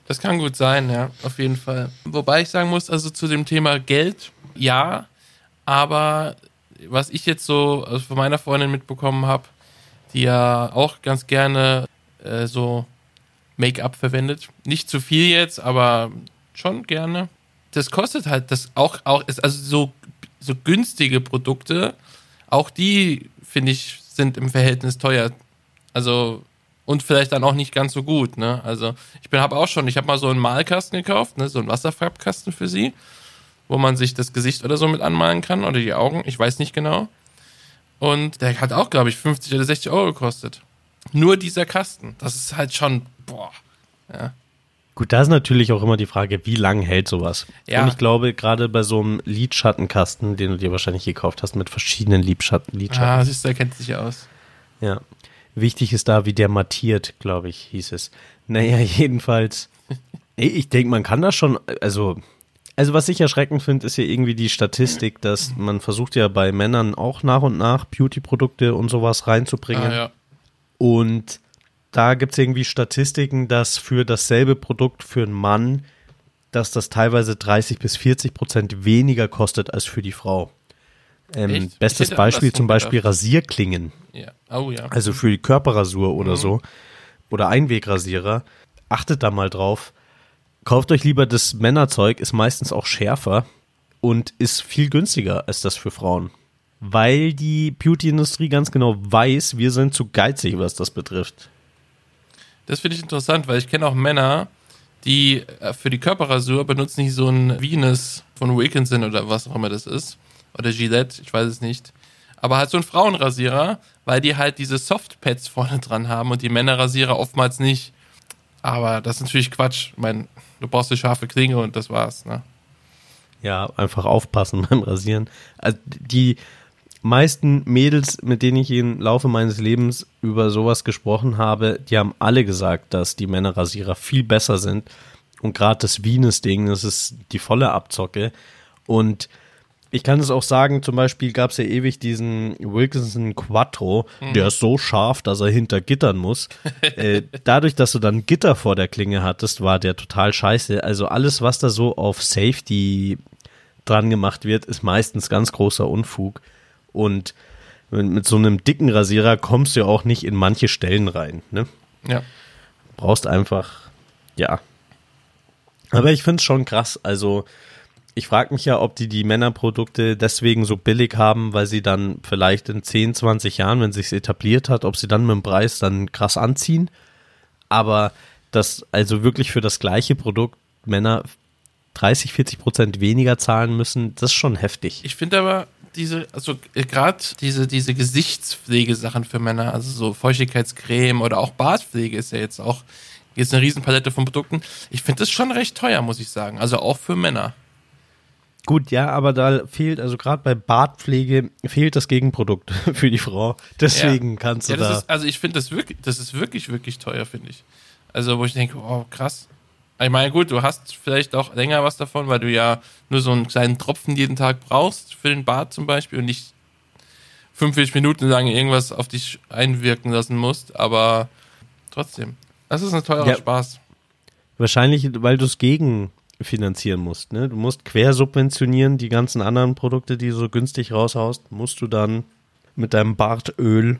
Das kann gut sein, ja, auf jeden Fall. Wobei ich sagen muss, also zu dem Thema Geld, ja, aber was ich jetzt so also von meiner Freundin mitbekommen habe, die ja auch ganz gerne äh, so Make-up verwendet. Nicht zu viel jetzt, aber schon gerne. Das kostet halt das auch, auch also so, so günstige Produkte, auch die, finde ich, sind im Verhältnis teuer. Also, und vielleicht dann auch nicht ganz so gut, ne? Also, ich habe auch schon, ich habe mal so einen Malkasten gekauft, ne, so einen Wasserfarbkasten für sie, wo man sich das Gesicht oder so mit anmalen kann oder die Augen, ich weiß nicht genau. Und der hat auch, glaube ich, 50 oder 60 Euro gekostet. Nur dieser Kasten. Das ist halt schon, boah. Ja. Gut, da ist natürlich auch immer die Frage, wie lang hält sowas? Ja. Und ich glaube, gerade bei so einem Lidschattenkasten, den du dir wahrscheinlich gekauft hast, mit verschiedenen Lidschatten, Lidschatten Ah, siehst du, er kennt sich ja aus. Ja. Wichtig ist da, wie der mattiert, glaube ich, hieß es. Naja, (laughs) jedenfalls. Ich denke, man kann das schon, also, also was ich erschreckend finde, ist ja irgendwie die Statistik, dass man versucht ja bei Männern auch nach und nach Beauty-Produkte und sowas reinzubringen. Ah, ja. Und da gibt es irgendwie Statistiken, dass für dasselbe Produkt für einen Mann, dass das teilweise 30 bis 40 Prozent weniger kostet als für die Frau. Ähm, bestes Beispiel zum Beispiel gedacht. Rasierklingen. ja. Oh ja. Also für die Körperrasur oder so. Oder Einwegrasierer. Achtet da mal drauf. Kauft euch lieber das Männerzeug, ist meistens auch schärfer und ist viel günstiger als das für Frauen. Weil die Beauty-Industrie ganz genau weiß, wir sind zu geizig, was das betrifft. Das finde ich interessant, weil ich kenne auch Männer, die äh, für die Körperrasur benutzen nicht so ein Venus von Wilkinson oder was auch immer das ist. Oder Gillette, ich weiß es nicht. Aber halt so ein Frauenrasierer, weil die halt diese Softpads vorne dran haben und die Männerrasierer oftmals nicht. Aber das ist natürlich Quatsch. Ich meine, du brauchst eine scharfe Klinge und das war's. Ne? Ja, einfach aufpassen (laughs) beim Rasieren. Also die meisten Mädels, mit denen ich im Laufe meines Lebens über sowas gesprochen habe, die haben alle gesagt, dass die Männerrasierer viel besser sind. Und gerade das Venus-Ding, das ist die volle Abzocke. Und ich kann es auch sagen, zum Beispiel gab es ja ewig diesen Wilkinson Quattro, der ist so scharf, dass er hinter Gittern muss. (laughs) äh, dadurch, dass du dann Gitter vor der Klinge hattest, war der total scheiße. Also alles, was da so auf Safety dran gemacht wird, ist meistens ganz großer Unfug. Und mit, so einem dicken Rasierer kommst du ja auch nicht in manche Stellen rein. Ne? Ja. brauchst einfach, ja. Aber ich finde es schon krass. Also, ich frage mich ja, ob die die Männerprodukte deswegen so billig haben, weil sie dann vielleicht in 10, 20 Jahren, wenn sich's etabliert hat, ob sie dann mit dem Preis dann krass anziehen. Aber dass also wirklich für das gleiche Produkt Männer 30, 40 Prozent weniger zahlen müssen, das ist schon heftig. Ich finde aber diese, also gerade diese, diese Gesichtspflegesachen für Männer, also so Feuchtigkeitscreme oder auch Bartpflege ist ja jetzt auch jetzt eine Riesenpalette von Produkten. Ich finde das schon recht teuer, muss ich sagen. Also auch für Männer. Gut, ja, aber da fehlt, also gerade bei Bartpflege fehlt das Gegenprodukt (laughs) für die Frau. Deswegen ja. kannst du ja, das da. Ist, also ich finde das wirklich, das ist wirklich, wirklich teuer, finde ich. Also wo ich denke, oh krass. Ich meine, gut, du hast vielleicht auch länger was davon, weil du ja nur so einen kleinen Tropfen jeden Tag brauchst für den Bart zum Beispiel und nicht 45 Minuten lang irgendwas auf dich einwirken lassen musst, aber trotzdem. Das ist ein teurer Ja. Spaß. Wahrscheinlich, weil du es gegenfinanzieren musst. Ne? Du musst quersubventionieren, die ganzen anderen Produkte, die du so günstig raushaust, musst du dann mit deinem Bartöl,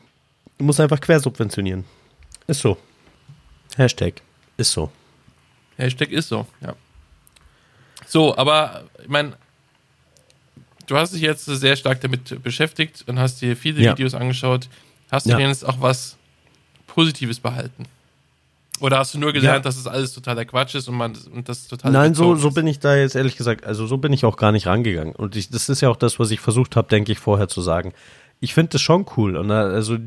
du musst einfach quersubventionieren. Ist so. Hashtag. Ist so. Hashtag ist so, ja. So, aber ich meine, du hast dich jetzt sehr stark damit beschäftigt und hast dir viele Ja. Videos angeschaut. Hast du Ja. dir jetzt auch was Positives behalten? Oder hast du nur gelernt, Ja. dass es alles totaler Quatsch ist und man und das total Nein, so, so bin ich da jetzt ehrlich gesagt, also so bin ich auch gar nicht rangegangen. Und ich, das ist ja auch das, was ich versucht habe, denke ich, vorher zu sagen. Ich finde das schon cool. Und da, also,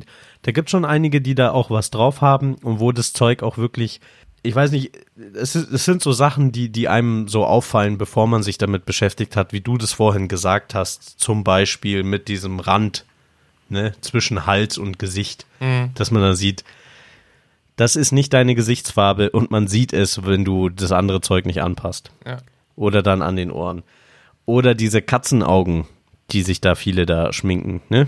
da gibt schon einige, die da auch was drauf haben und wo das Zeug auch wirklich, ich weiß nicht, es, ist, es sind so Sachen, die, die einem so auffallen, bevor man sich damit beschäftigt hat, wie du das vorhin gesagt hast, zum Beispiel mit diesem Rand, ne, zwischen Hals und Gesicht, dass man da sieht, das ist nicht deine Gesichtsfarbe und man sieht es, wenn du das andere Zeug nicht anpasst. Ja. Oder dann an den Ohren. Oder diese Katzenaugen, die sich da viele da schminken, ne?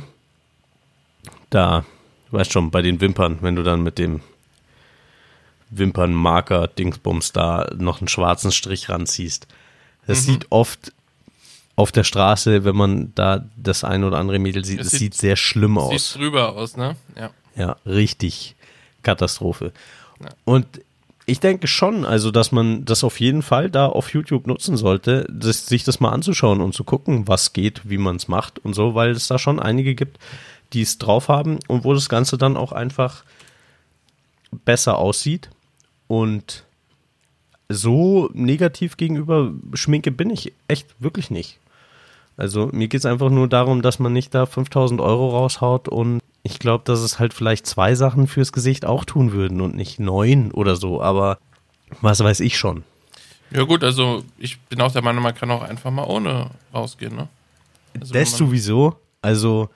Da, du weißt schon, bei den Wimpern, wenn du dann mit dem Wimpernmarker Dingsbums da noch einen schwarzen Strich ranziehst. Das Mhm. sieht oft auf der Straße, wenn man da das ein oder andere Mädel sieht, Es es sieht- sieht sehr schlimm aus. Sieht drüber aus, ne? Ja. Ja, richtig Katastrophe. Und ich denke schon, also, dass man das auf jeden Fall da auf YouTube nutzen sollte, das, sich das mal anzuschauen und zu gucken, was geht, wie man es macht und so, weil es da schon einige gibt, die es drauf haben und wo das Ganze dann auch einfach besser aussieht. Und so negativ gegenüber Schminke bin ich echt wirklich nicht. Also mir geht es einfach nur darum, dass man nicht da 5000 Euro raushaut und ich glaube, dass es halt vielleicht zwei Sachen fürs Gesicht auch tun würden und nicht neun oder so, aber was weiß ich schon. Ja gut, also ich bin auch der Meinung, man kann auch einfach mal ohne rausgehen, ne? Also Das sowieso, also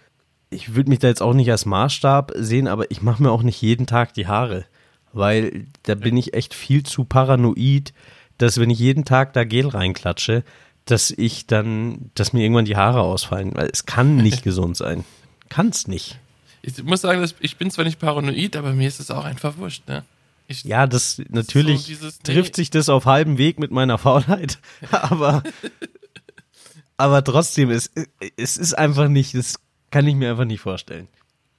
ich würde mich da jetzt auch nicht als Maßstab sehen, aber ich mache mir auch nicht jeden Tag die Haare, weil da bin ich echt viel zu paranoid, dass wenn ich jeden Tag da Gel reinklatsche, dass ich dann, dass mir irgendwann die Haare ausfallen, weil es kann nicht (laughs) gesund sein. Kann's nicht. Ich muss sagen, ich bin zwar nicht paranoid, aber mir ist es auch einfach wurscht, ne? Ich, Ja, das natürlich so dieses- nee. trifft sich das auf halbem Weg mit meiner Faulheit, (laughs) aber aber trotzdem es es ist einfach nicht, das kann ich mir einfach nicht vorstellen.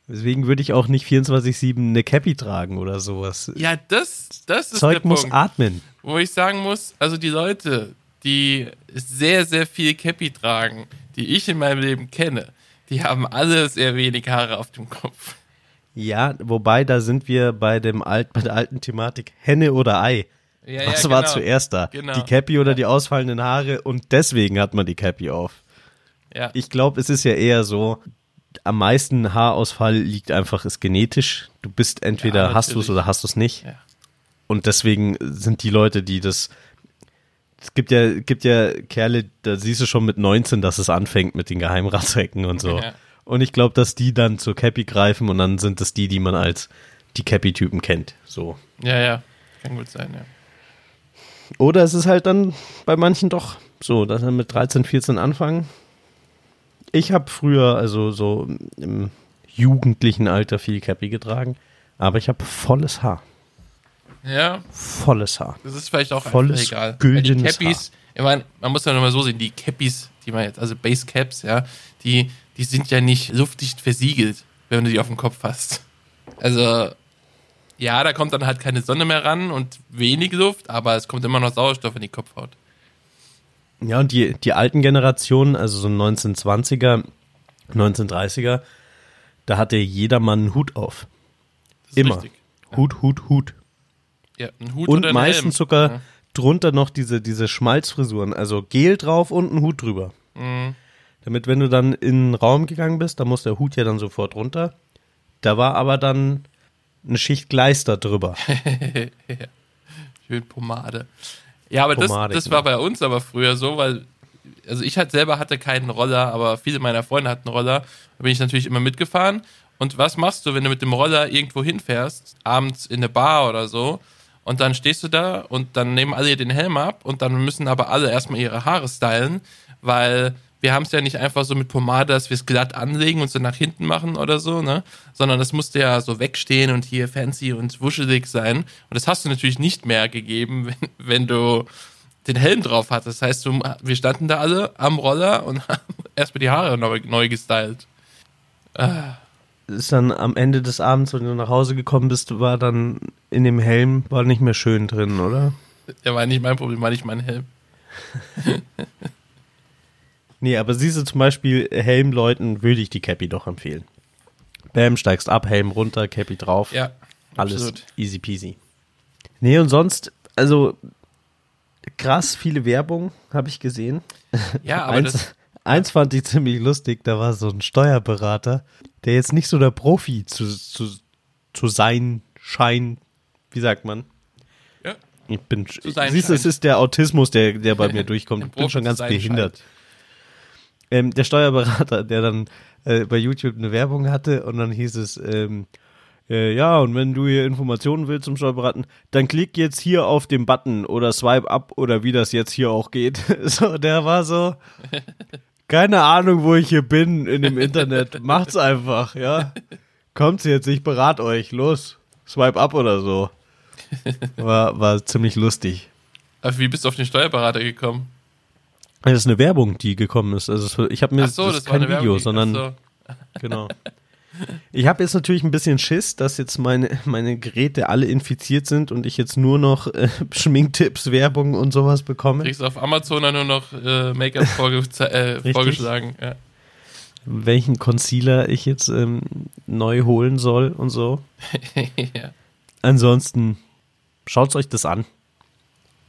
Deswegen würde ich auch nicht 24/7 eine Cappy tragen oder sowas. ja, das, das ist Zeug der muss Punkt, atmen. wo ich sagen muss, also die Leute, die sehr, sehr viel Cappy tragen, die ich in meinem Leben kenne, die haben alle sehr wenig Haare auf dem Kopf. Ja, wobei da sind wir bei dem alt bei der alten Thematik Henne oder Ei. Ja, Was ja, war genau. zuerst da? Genau. Die Cappy oder die ausfallenden Haare und deswegen hat man die Cappy auf. Ja. Ich glaube, es ist ja eher so, am meisten Haarausfall liegt einfach, ist genetisch. Du bist entweder Ja, hast du es oder hast du es nicht. Ja. Und deswegen sind die Leute, die das. Es gibt ja, gibt ja Kerle, da siehst du schon mit 19, dass es anfängt mit den Geheimratsecken und so. Ja. Und ich glaube, dass die dann zur Cappy greifen und dann sind es die, die man als die Cappy-Typen kennt. So. ja, ja, kann gut sein, ja. Oder es ist halt dann bei manchen doch so, dass er mit 13, 14 anfangen. Ich habe früher, also so im jugendlichen Alter viel Cappy getragen, aber ich habe volles Haar. Ja, Volles Haar. das ist vielleicht auch Volles, egal. Weil die güldenes Cappies, ich meine, man muss ja nochmal so sehen, die Cappies die man jetzt, also Basecaps, ja, die, die sind ja nicht luftdicht versiegelt, wenn du die auf dem Kopf hast. Also, ja, da kommt dann halt keine Sonne mehr ran und wenig Luft, aber es kommt immer noch Sauerstoff in die Kopfhaut. Ja, und die, die alten Generationen, also so 1920er, 1930er, da hatte jedermann einen Hut auf. Immer. richtig. Hut, Hut, Hut. Ja, ein Hut Und meistens sogar Ja. drunter noch diese, diese Schmalzfrisuren, also Gel drauf und ein Hut drüber. Mhm. Damit, wenn du dann in den Raum gegangen bist, da muss der Hut ja dann sofort runter. Da war aber dann eine Schicht Gleister drüber. (laughs) Schön Pomade. Ja, aber das, das war bei uns aber früher so, weil, also ich halt selber hatte keinen Roller, aber viele meiner Freunde hatten Roller. Da bin ich natürlich immer mitgefahren. Und was machst du, wenn du mit dem Roller irgendwo hinfährst, abends in eine Bar oder so, und dann stehst du da und dann nehmen alle den Helm ab und dann müssen aber alle erstmal ihre Haare stylen, weil wir haben es ja nicht einfach so mit Pomade, dass wir es glatt anlegen und so nach hinten machen oder so, ne? Sondern das musste ja so wegstehen und hier fancy und wuschelig sein. Und das hast du natürlich nicht mehr gegeben, (laughs) wenn, wenn du den Helm drauf hattest. Das heißt, du, wir standen da alle am Roller und (laughs) haben erstmal die Haare neu, neu gestylt. Ist dann am Ende des Abends, wenn du nach Hause gekommen bist, war dann in dem Helm, war nicht mehr schön drin, oder? Der war nicht mein Problem, war nicht mein Helm. (laughs) Nee, aber siehst du zum Beispiel Helmleuten, würde ich die Cappy doch empfehlen. Bam, steigst ab, Helm runter, Cappy drauf. Ja, Alles absolut. easy peasy. Nee, und sonst, also krass viele Werbung habe ich gesehen. Ja, (laughs) aber eins, eins fand ich ziemlich lustig, da war so ein Steuerberater, der jetzt nicht so der Profi zu, zu, zu sein scheint. Wie sagt man? ja, Ich bin, siehst du, es ist der Autismus, der, der bei mir (laughs) durchkommt. Ich bin schon ganz behindert. scheint. Ähm, der Steuerberater, der dann äh, bei YouTube eine Werbung hatte und dann hieß es, ähm, äh, ja, und wenn du hier Informationen willst zum Steuerberaten, dann klick jetzt hier auf den Button oder swipe up oder wie das jetzt hier auch geht. (laughs) So, der war so, keine Ahnung, wo ich hier bin in dem Internet. (laughs) Macht's einfach, ja. Kommt's jetzt, ich berate euch. Los, swipe up oder so. (laughs) War, war ziemlich lustig. aber wie bist du auf den Steuerberater gekommen? Das ist eine Werbung, die gekommen ist. Also ich habe mir so, das, das, ist kein Video, Werbung. sondern so. (laughs) genau. Ich habe jetzt natürlich ein bisschen Schiss, dass jetzt meine, meine Geräte alle infiziert sind und ich jetzt nur noch äh, (laughs) Schminktipps, Werbung und sowas bekomme. kriegst auf Amazon dann nur noch äh, Make-up vorge (laughs) äh, vorgeschlagen. Ja. Welchen Concealer ich jetzt ähm, neu holen soll und so. ja. Ansonsten schaut euch das an.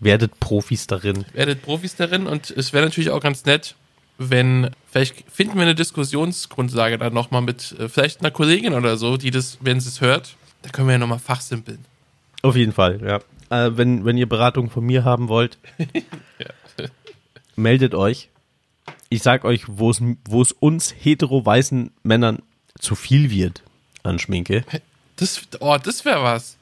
Werdet Profis darin. Werdet Profis darin und es wäre natürlich auch ganz nett, wenn, vielleicht finden wir eine Diskussionsgrundlage dann nochmal mit äh, vielleicht einer Kollegin oder so, die das, wenn sie es hört, da können wir ja nochmal fachsimpeln. Auf jeden Fall, ja. Äh, wenn, wenn ihr Beratung von mir haben wollt, (laughs) meldet euch. Ich sag euch, wo es wo es uns hetero-weißen Männern zu viel wird an Schminke. Das, oh, das wäre was.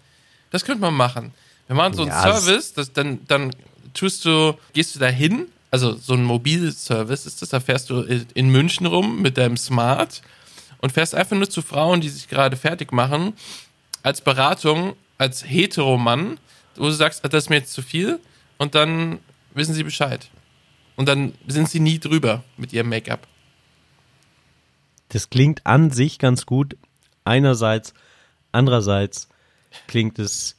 Das könnte man machen. Wir machen so einen Ja, Service, das, dann, dann tust du, gehst du da hin, also so ein Mobilservice ist das, da fährst du in München rum mit deinem Smart und fährst einfach nur zu Frauen, die sich gerade fertig machen, als Beratung, als Heteromann, wo du sagst, das ist mir jetzt zu viel und dann wissen sie Bescheid. Und dann sind sie nie drüber mit ihrem Make-up. Das klingt an sich ganz gut. Einerseits, andererseits klingt es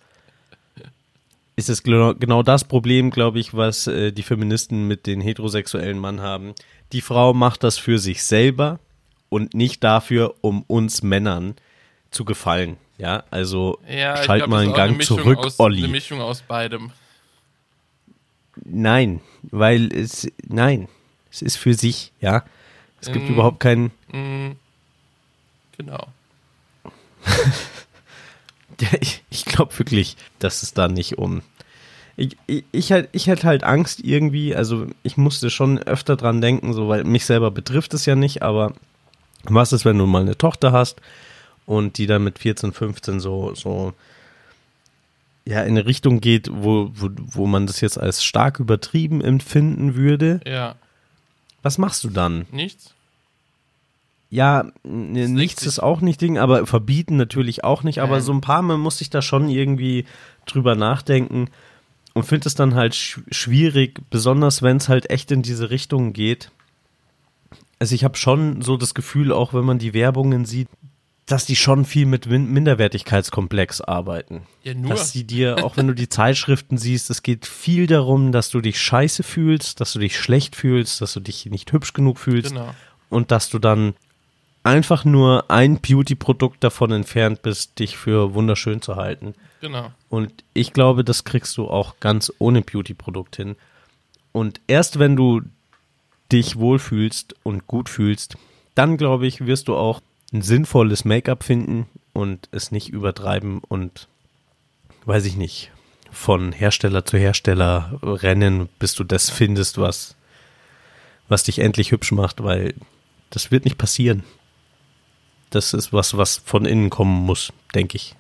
ist es genau das Problem, glaube ich, was äh, die Feministen mit den heterosexuellen Mann haben. Die Frau macht das für sich selber und nicht dafür, um uns Männern zu gefallen. Ja, also Ja, schalt glaub, mal einen Gang zurück, aus, Olli. Eine Mischung aus beidem. Nein, weil es, nein, es ist für sich, ja. Es gibt Ähm, überhaupt keinen, Mm, genau. (laughs) (laughs) ich, ich glaube wirklich, dass es da nicht um, ich, ich, ich, halt, ich hätte halt Angst irgendwie, also ich musste schon öfter dran denken, so, weil mich selber betrifft es ja nicht, aber was ist, wenn du mal eine Tochter hast und die dann mit 14, 15 so, so, ja, in eine Richtung geht, wo, wo, wo man das jetzt als stark übertrieben empfinden würde, Ja, was machst du dann? nichts? Ja, nichts ist auch nicht Ding, aber verbieten natürlich auch nicht. Aber Nein. so ein paar Mal muss ich da schon irgendwie drüber nachdenken und finde es dann halt sch schwierig, besonders wenn es halt echt in diese Richtung geht. also ich habe schon so das Gefühl, auch wenn man die Werbungen sieht, dass die schon viel mit Min Minderwertigkeitskomplex arbeiten. Ja, nur. Dass sie dir, (laughs) auch wenn du die Zeitschriften siehst, es geht viel darum, dass du dich scheiße fühlst, dass du dich schlecht fühlst, dass du dich nicht hübsch genug fühlst Genau. und dass du dann einfach nur ein Beauty-Produkt davon entfernt bist, dich für wunderschön zu halten. Genau. Und ich glaube, das kriegst du auch ganz ohne Beauty-Produkt hin. Und erst wenn du dich wohlfühlst und gut fühlst, dann glaube ich, wirst du auch ein sinnvolles Make-up finden und es nicht übertreiben und weiß ich nicht, von Hersteller zu Hersteller rennen, bis du das findest, was, was dich endlich hübsch macht, weil das wird nicht passieren. Das ist was, was von innen kommen muss, denke ich.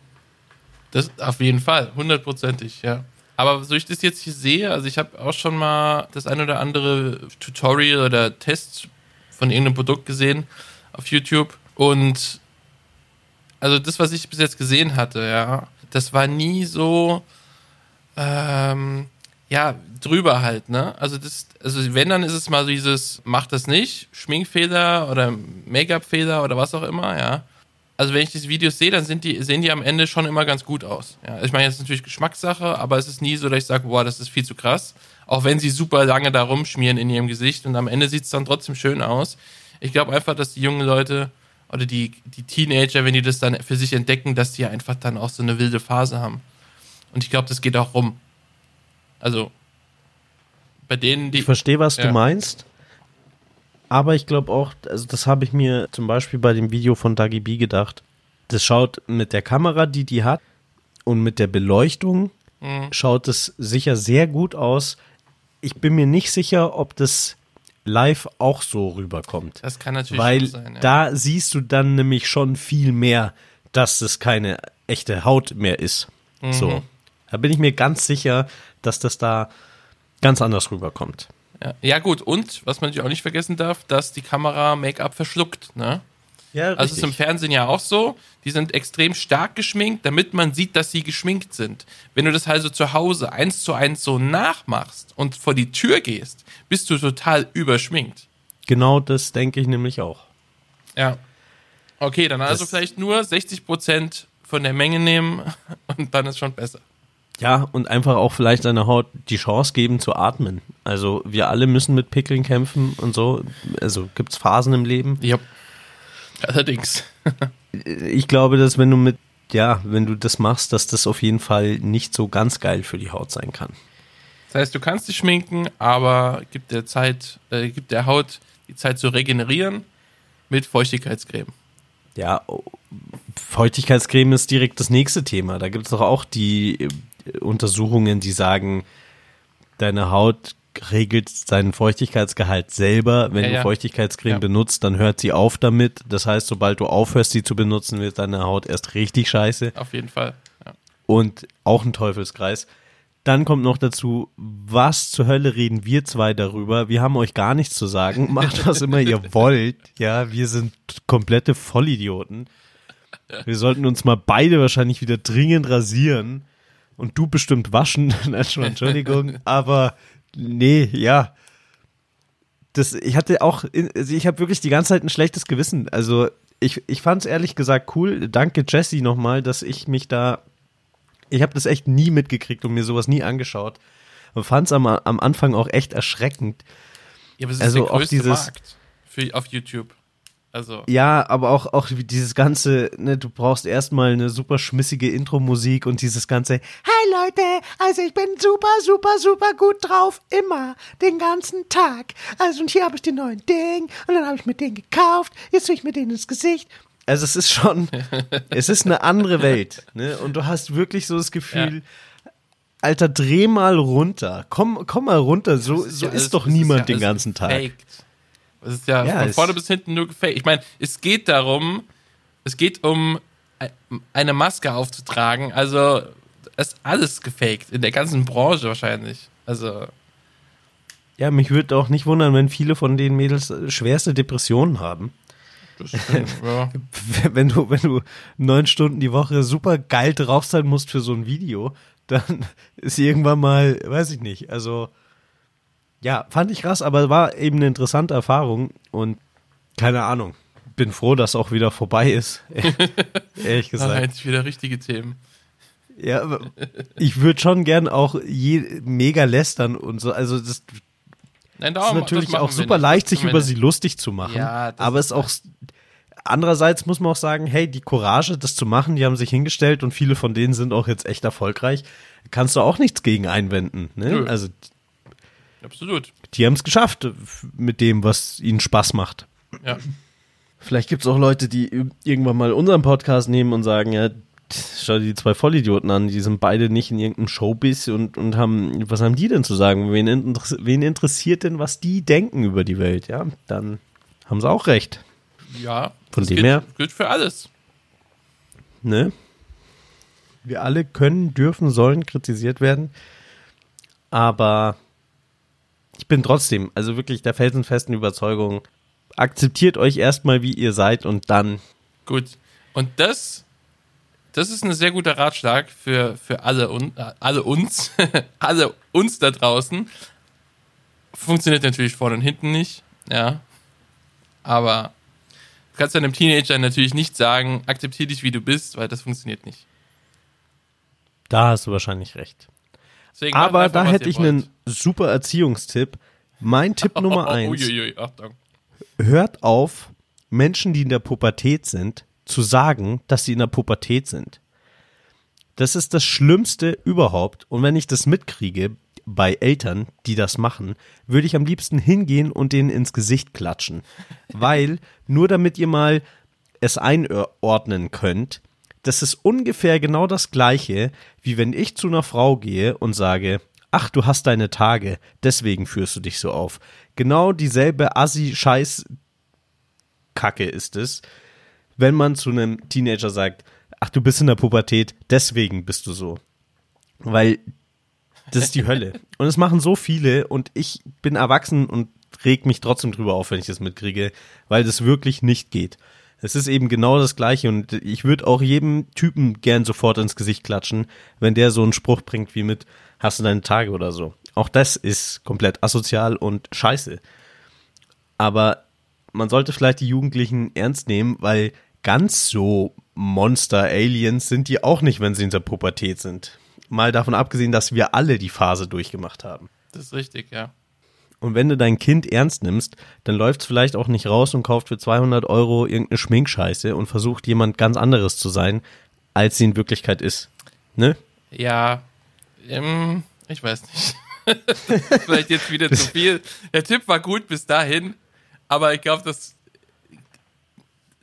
Das auf jeden Fall, hundertprozentig, ja. Aber so ich das jetzt hier sehe, also ich habe auch schon mal das ein oder andere Tutorial oder Test von irgendeinem Produkt gesehen auf YouTube und also das, was ich bis jetzt gesehen hatte, ja, das war nie so, ähm, ja, drüber halt, ne? Also das, also wenn, dann ist es mal so dieses, mach das nicht, Schminkfehler oder Make-up-Fehler oder was auch immer, ja. Also wenn ich diese Videos sehe, dann sind die, sehen die am Ende schon immer ganz gut aus. Ja, ich meine, das ist natürlich Geschmackssache, aber es ist nie so, dass ich sage, boah, das ist viel zu krass. Auch wenn sie super lange da rumschmieren in ihrem Gesicht und am Ende sieht es dann trotzdem schön aus. Ich glaube einfach, dass die jungen Leute oder die, die Teenager, wenn die das dann für sich entdecken, dass die einfach dann auch so eine wilde Phase haben. Und ich glaube, das geht auch rum. Also bei denen, die. Ich verstehe, was Ja. du meinst. Aber ich glaube auch, also das habe ich mir zum Beispiel bei dem Video von Dagi B gedacht. Das schaut mit der Kamera, die die hat, und mit der Beleuchtung Mhm. schaut es sicher sehr gut aus. Ich bin mir nicht sicher, ob das live auch so rüberkommt. Das kann natürlich Weil sein. Ja. da siehst du dann nämlich schon viel mehr, dass es keine echte Haut mehr ist. Mhm. So. Da bin ich mir ganz sicher, dass das da ganz anders rüberkommt. Ja. ja, gut. Und was man natürlich auch nicht vergessen darf, dass die Kamera Make-up verschluckt. Ne? Ja, Also es ist im Fernsehen ja auch so. Die sind extrem stark geschminkt, damit man sieht, dass sie geschminkt sind. Wenn du das also zu Hause eins zu eins so nachmachst und vor die Tür gehst, bist du total überschminkt. Genau das denke ich nämlich auch. Ja. Okay, dann also Das- vielleicht nur 60% von der Menge nehmen (laughs) und dann ist schon besser. Ja, und einfach auch vielleicht seiner Haut die Chance geben zu atmen. Also wir alle müssen mit Pickeln kämpfen und so. Also gibt's Phasen im Leben. Ja. Allerdings. (laughs) Ich glaube, dass wenn du mit, ja, wenn du das machst, dass das auf jeden Fall nicht so ganz geil für die Haut sein kann. Das heißt, du kannst dich schminken, aber gibt der Zeit, äh, gibt der Haut die Zeit zu regenerieren mit Feuchtigkeitscreme. Ja, Feuchtigkeitscreme ist direkt das nächste Thema. Da gibt es doch auch die Untersuchungen, die sagen, deine Haut regelt seinen Feuchtigkeitsgehalt selber. Wenn Ja, du ja. Feuchtigkeitscreme Ja. benutzt, dann hört sie auf damit. Das heißt, sobald du aufhörst, sie zu benutzen, wird deine Haut erst richtig scheiße. Auf jeden Fall. Und auch ein Teufelskreis. Dann kommt noch dazu, was zur Hölle reden wir zwei darüber? Wir haben euch gar nichts zu sagen. (laughs) Macht was immer ihr wollt. Ja, wir sind komplette Vollidioten. Wir sollten uns mal beide wahrscheinlich wieder dringend rasieren. Und du bestimmt waschen. (laughs) Entschuldigung. (laughs) Aber nee, ja. Das, ich hatte auch, also ich habe wirklich die ganze Zeit ein schlechtes Gewissen. Also ich, ich fand es ehrlich gesagt cool. Danke Jesse nochmal, dass ich mich da ich habe das echt nie mitgekriegt und mir sowas nie angeschaut. Und fand es am, am Anfang auch echt erschreckend. Ja, aber es ist Also der größte dieses- Markt für, auf YouTube. Also, Ja, aber auch, auch dieses ganze, ne, du brauchst erstmal eine super schmissige Intro-Musik und dieses ganze, hi Leute, also ich bin super, super, super gut drauf, immer, den ganzen Tag. Also und hier habe ich den neuen Ding und dann habe ich mir den gekauft, jetzt tue ich mir den ins Gesicht. Also es ist schon, (laughs) es ist eine andere Welt, ne, und du hast wirklich so das Gefühl, Alter, dreh mal runter, komm, komm mal runter, so, das so ja ist doch niemand ja den ganzen Tag. gefaked. Das ist ja, Ja, von es- vorne bis hinten nur gefaked. Ich meine, es geht darum, es geht um ein- eine Maske aufzutragen. Also, es ist alles gefaked. In der ganzen Branche wahrscheinlich. Also, Ja, mich würde auch nicht wundern, wenn viele von den Mädels äh, schwerste Depressionen haben. stimmt, (laughs) ja. Wenn du, wenn du neun Stunden die Woche super geil drauf sein musst für so ein Video, dann (laughs) ist irgendwann mal, weiß ich nicht, also ja, fand ich krass, aber war eben eine interessante Erfahrung und keine Ahnung. Bin froh, dass auch wieder vorbei ist. (laughs) Ehrlich (laughs) gesagt. endlich wieder richtige Themen. Ja, ich würde schon gern auch je, mega lästern und so. Also das Nein, ist darum, natürlich das machen auch super leicht, sich über sie lustig zu machen. Ja, aber ist es ist auch andererseits muss man auch sagen, hey, die Courage, das zu machen, die haben sich hingestellt und viele von denen sind auch jetzt echt erfolgreich. Kannst du auch nichts gegen einwenden. Ne? Also Absolut. die haben es geschafft äh, mit dem, was ihnen Spaß macht. Ja. Vielleicht gibt es auch Leute, die ir- irgendwann mal unseren Podcast nehmen und sagen, ja, schau dir die zwei Vollidioten an, die sind beide nicht in irgendeinem Showbiz und, und haben, was haben die denn zu sagen? Wen, interess wen interessiert denn, was die denken über die Welt? Ja, dann haben sie auch recht. Ja. Von das dem gilt, her- Gilt für alles. Ne? Wir alle können, dürfen, sollen kritisiert werden. Aber bin trotzdem, also wirklich der felsenfesten Überzeugung, akzeptiert euch erstmal, wie ihr seid und dann Gut. Und das, das ist ein sehr guter Ratschlag für, für alle, un, äh, alle uns, (laughs) alle uns da draußen. Funktioniert natürlich vorne und hinten nicht, ja. Aber du kannst einem Teenager natürlich nicht sagen, akzeptiere dich, wie du bist, weil das funktioniert nicht. Da hast du wahrscheinlich recht. Deswegen Aber einfach, da hätte ich wollt. einen super Erziehungstipp. Mein Tipp Nummer (laughs) eins, Uiuiui, Achtung. hört auf, Menschen, die in der Pubertät sind, zu sagen, dass sie in der Pubertät sind. Das ist das Schlimmste überhaupt. Und wenn ich das mitkriege bei Eltern, die das machen, würde ich am liebsten hingehen und denen ins Gesicht klatschen. (laughs) Weil, nur damit ihr mal es einordnen könnt, das ist ungefähr genau das gleiche, wie wenn ich zu einer Frau gehe und sage, ach, du hast deine Tage, deswegen führst du dich so auf. Genau dieselbe Assi-Scheiß Kacke ist es, wenn man zu einem Teenager sagt, ach, du bist in der Pubertät, deswegen bist du so. Weil das ist die Hölle. (laughs) Und es machen so viele und ich bin erwachsen und reg mich trotzdem drüber auf, wenn ich das mitkriege, weil das wirklich nicht geht. Es ist eben genau das Gleiche und ich würde auch jedem Typen gern sofort ins Gesicht klatschen, wenn der so einen Spruch bringt wie mit, hast du deine Tage oder so. Auch das ist komplett asozial und scheiße. Aber man sollte vielleicht die Jugendlichen ernst nehmen, weil ganz so Monster-Aliens sind die auch nicht, wenn sie in der Pubertät sind. Mal davon abgesehen, dass wir alle die Phase durchgemacht haben. Das ist richtig, ja. Und wenn du dein Kind ernst nimmst, dann läuft es vielleicht auch nicht raus und kauft für 200 Euro irgendeine Schminkscheiße und versucht jemand ganz anderes zu sein, als sie in Wirklichkeit ist. Ne? Ja, ähm, ich weiß nicht. (laughs) vielleicht jetzt wieder zu viel. Der Tipp war gut bis dahin, aber ich glaube, dass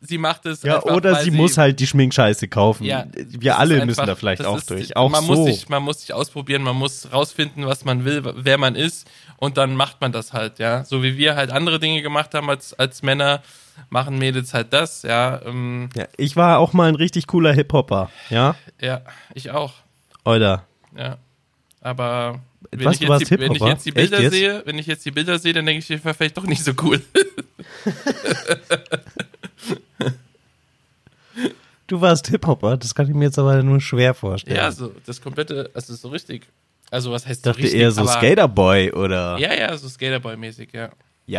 sie macht es Ja, einfach, oder weil sie muss halt die Schminkscheiße kaufen. Ja, Wir alle ist müssen einfach- da vielleicht auch ist- durch. Auch man so. Muss sich, man muss sich ausprobieren, man muss rausfinden, was man will, wer man ist und dann macht man das halt, ja. So wie wir halt andere Dinge gemacht haben als, als Männer, machen Mädels halt das, ja. Ähm, ja, ich war auch mal ein richtig cooler Hip-Hopper. Ja, ja, ich auch, oder? ja. Aber wenn, Was, ich jetzt, die, wenn ich jetzt die Bilder jetzt? sehe, wenn ich jetzt die Bilder sehe, dann denke ich, ich war vielleicht doch nicht so cool. (laughs) Du warst Hip-Hopper, das kann ich mir jetzt aber nur schwer vorstellen. ja, so das komplette, also so richtig. Also was heißt dachte richtig? eher so Skaterboy oder. Ja, Ja, ja, so Skaterboy-mäßig, ja.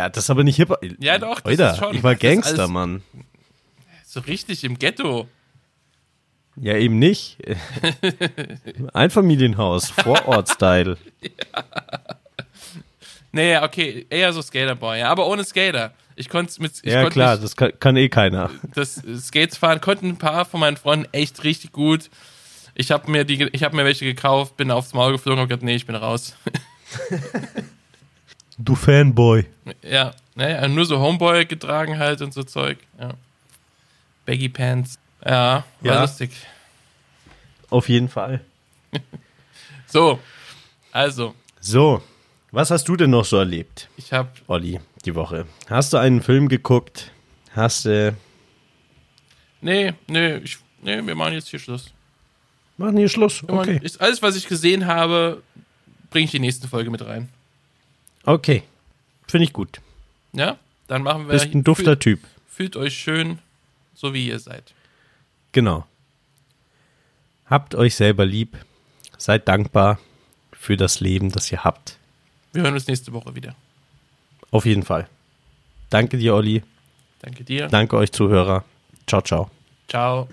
das ist aber nicht Hip-Hop. Ja, doch, das Oida, ist schon- ich war Gangster, Mann. So richtig im Ghetto. Ja, eben nicht. (laughs) Einfamilienhaus, Vorort-Style. (laughs) Nee, okay, eher so Skaterboy, ja, aber ohne Skater. Ich konnte mit, ich Ja, klar, mich- das kann, kann eh keiner. das Skates fahren konnten ein paar von meinen Freunden echt richtig gut. Ich habe mir die, ich habe mir welche gekauft, bin aufs Maul geflogen und gesagt, nee, ich bin raus. (laughs) Du Fanboy. ja, naja, nur so Homeboy getragen halt und so Zeug. Ja. Baggy Pants. Ja, war Ja. lustig. Auf jeden Fall. (laughs) So, also, So, was hast du denn noch so erlebt, ich habe Olli, die Woche? Hast du einen Film geguckt? Hast du. Nee, nee, ich, nee, wir machen jetzt hier Schluss. Machen hier Schluss. Okay. Ist, alles, was ich gesehen habe, bringe ich die nächste Folge mit rein. Okay. Finde ich gut. Ja? Dann machen wir. Bist ein dufter fühlt, Typ. fühlt euch schön, so wie ihr seid. Genau. Habt euch selber lieb. Seid dankbar für das Leben, das ihr habt. Wir hören uns nächste Woche wieder. Auf jeden Fall. Danke dir, Olli. Danke dir. Danke euch Zuhörer. Ciao, ciao. Ciao.